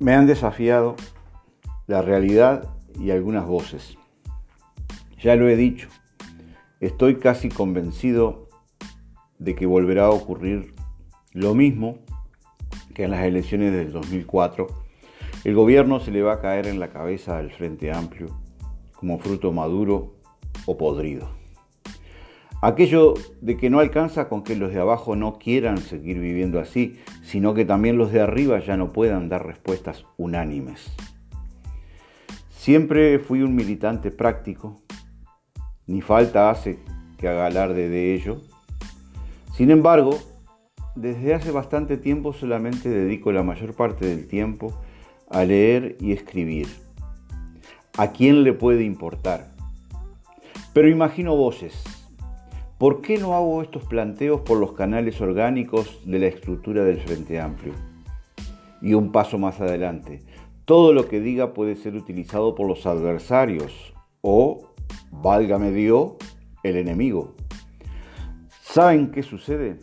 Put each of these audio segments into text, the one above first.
Me han desafiado la realidad y algunas voces. Ya lo he dicho, estoy casi convencido de que volverá a ocurrir lo mismo que en las elecciones del 2004. El gobierno se le va a caer en la cabeza al Frente Amplio como fruto maduro o podrido. Aquello de que no alcanza con que los de abajo no quieran seguir viviendo así, sino que también los de arriba ya no puedan dar respuestas unánimes. Siempre fui un militante práctico, ni falta hace que haga alarde de ello. Sin embargo, desde hace bastante tiempo solamente dedico la mayor parte del tiempo a leer y escribir. ¿A quién le puede importar? Pero imagino voces ¿Por qué no hago estos planteos por los canales orgánicos de la estructura del Frente Amplio? Y un paso más adelante, todo lo que diga puede ser utilizado por los adversarios o, válgame Dios, el enemigo. ¿Saben qué sucede?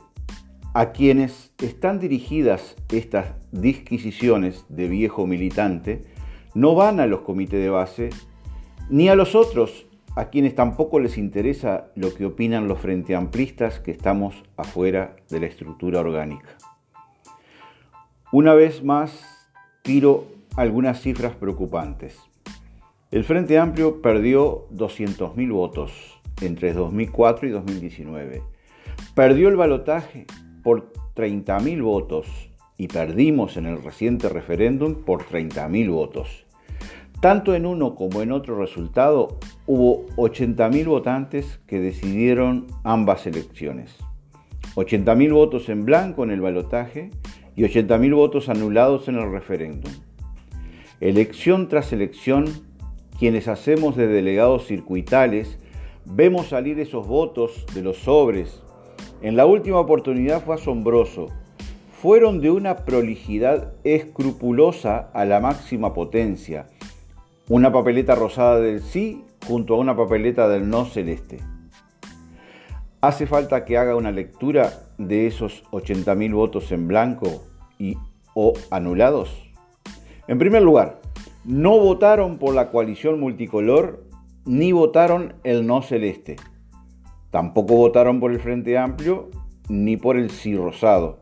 A quienes están dirigidas estas disquisiciones de viejo militante, no van a los comités de base, ni a los otros a quienes tampoco les interesa lo que opinan los frente amplistas que estamos afuera de la estructura orgánica. Una vez más, tiro algunas cifras preocupantes. El Frente Amplio perdió 200.000 votos entre 2004 y 2019. Perdió el balotaje por 30.000 votos y perdimos en el reciente referéndum por 30.000 votos. Tanto en uno como en otro resultado hubo 80.000 votantes que decidieron ambas elecciones. 80.000 votos en blanco en el balotaje y 80.000 votos anulados en el referéndum. Elección tras elección, quienes hacemos de delegados circuitales, vemos salir esos votos de los sobres. En la última oportunidad fue asombroso. Fueron de una prolijidad escrupulosa a la máxima potencia una papeleta rosada del sí junto a una papeleta del no celeste. ¿Hace falta que haga una lectura de esos 80.000 votos en blanco y o anulados? En primer lugar, no votaron por la coalición multicolor ni votaron el no celeste. Tampoco votaron por el Frente Amplio ni por el sí rosado.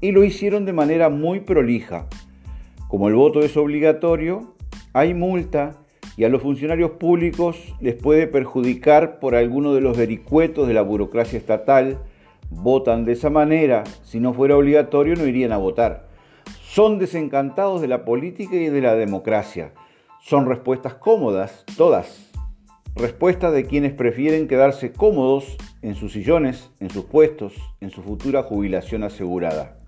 Y lo hicieron de manera muy prolija. Como el voto es obligatorio, hay multa y a los funcionarios públicos les puede perjudicar por alguno de los vericuetos de la burocracia estatal. Votan de esa manera, si no fuera obligatorio no irían a votar. Son desencantados de la política y de la democracia. Son respuestas cómodas, todas. Respuestas de quienes prefieren quedarse cómodos en sus sillones, en sus puestos, en su futura jubilación asegurada.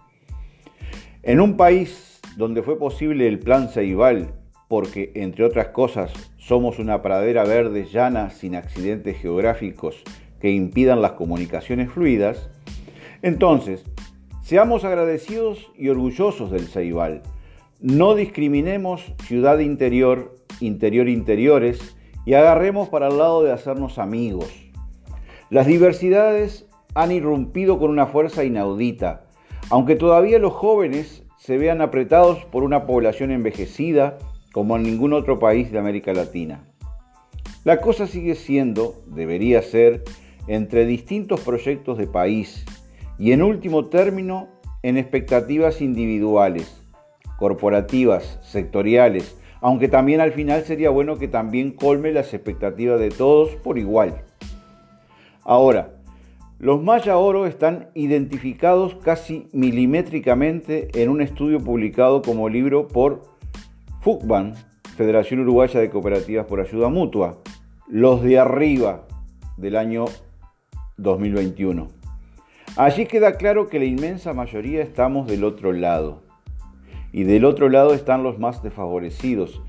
En un país donde fue posible el plan Ceibal porque, entre otras cosas, somos una pradera verde llana sin accidentes geográficos que impidan las comunicaciones fluidas, entonces, seamos agradecidos y orgullosos del Ceibal. No discriminemos ciudad interior, interior interiores y agarremos para el lado de hacernos amigos. Las diversidades han irrumpido con una fuerza inaudita, aunque todavía los jóvenes se vean apretados por una población envejecida como en ningún otro país de América Latina. La cosa sigue siendo, debería ser, entre distintos proyectos de país y en último término en expectativas individuales, corporativas, sectoriales, aunque también al final sería bueno que también colme las expectativas de todos por igual. Ahora, los Maya Oro están identificados casi milimétricamente en un estudio publicado como libro por FUCBAN, Federación Uruguaya de Cooperativas por Ayuda Mutua, los de arriba del año 2021. Allí queda claro que la inmensa mayoría estamos del otro lado. Y del otro lado están los más desfavorecidos.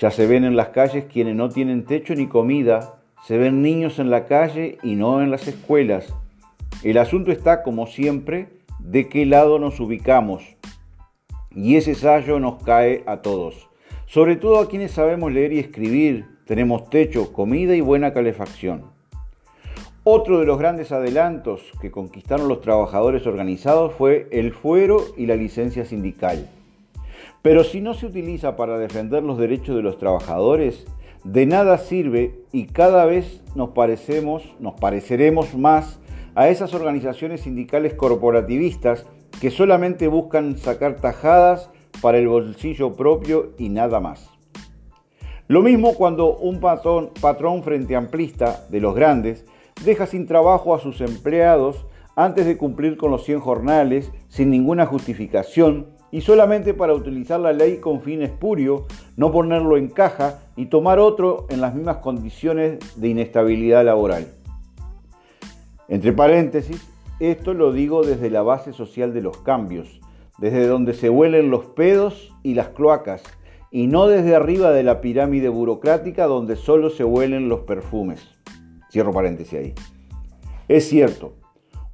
Ya se ven en las calles quienes no tienen techo ni comida, se ven niños en la calle y no en las escuelas. El asunto está, como siempre, de qué lado nos ubicamos y ese sallo nos cae a todos, sobre todo a quienes sabemos leer y escribir, tenemos techo, comida y buena calefacción. Otro de los grandes adelantos que conquistaron los trabajadores organizados fue el fuero y la licencia sindical. Pero si no se utiliza para defender los derechos de los trabajadores, de nada sirve y cada vez nos parecemos, nos pareceremos más a esas organizaciones sindicales corporativistas que solamente buscan sacar tajadas para el bolsillo propio y nada más. Lo mismo cuando un patrón, patrón frente amplista de los grandes deja sin trabajo a sus empleados antes de cumplir con los 100 jornales sin ninguna justificación y solamente para utilizar la ley con fin espurio, no ponerlo en caja y tomar otro en las mismas condiciones de inestabilidad laboral. Entre paréntesis, esto lo digo desde la base social de los cambios, desde donde se huelen los pedos y las cloacas, y no desde arriba de la pirámide burocrática donde solo se huelen los perfumes. Cierro paréntesis ahí. Es cierto,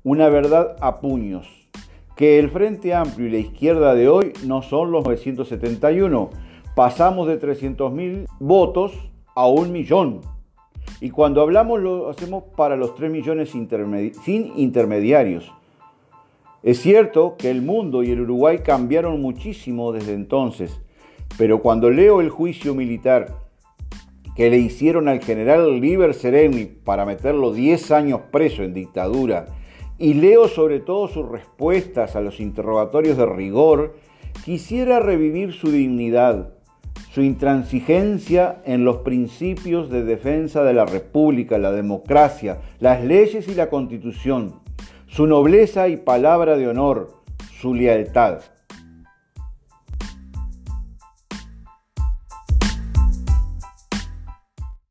una verdad a puños, que el Frente Amplio y la izquierda de hoy no son los 971. Pasamos de 300.000 votos a un millón. Y cuando hablamos lo hacemos para los 3 millones sin intermediarios. Es cierto que el mundo y el Uruguay cambiaron muchísimo desde entonces, pero cuando leo el juicio militar que le hicieron al general Liber Sereni para meterlo 10 años preso en dictadura y leo sobre todo sus respuestas a los interrogatorios de rigor, quisiera revivir su dignidad, su intransigencia en los principios de defensa de la República, la democracia, las leyes y la Constitución, su nobleza y palabra de honor, su lealtad.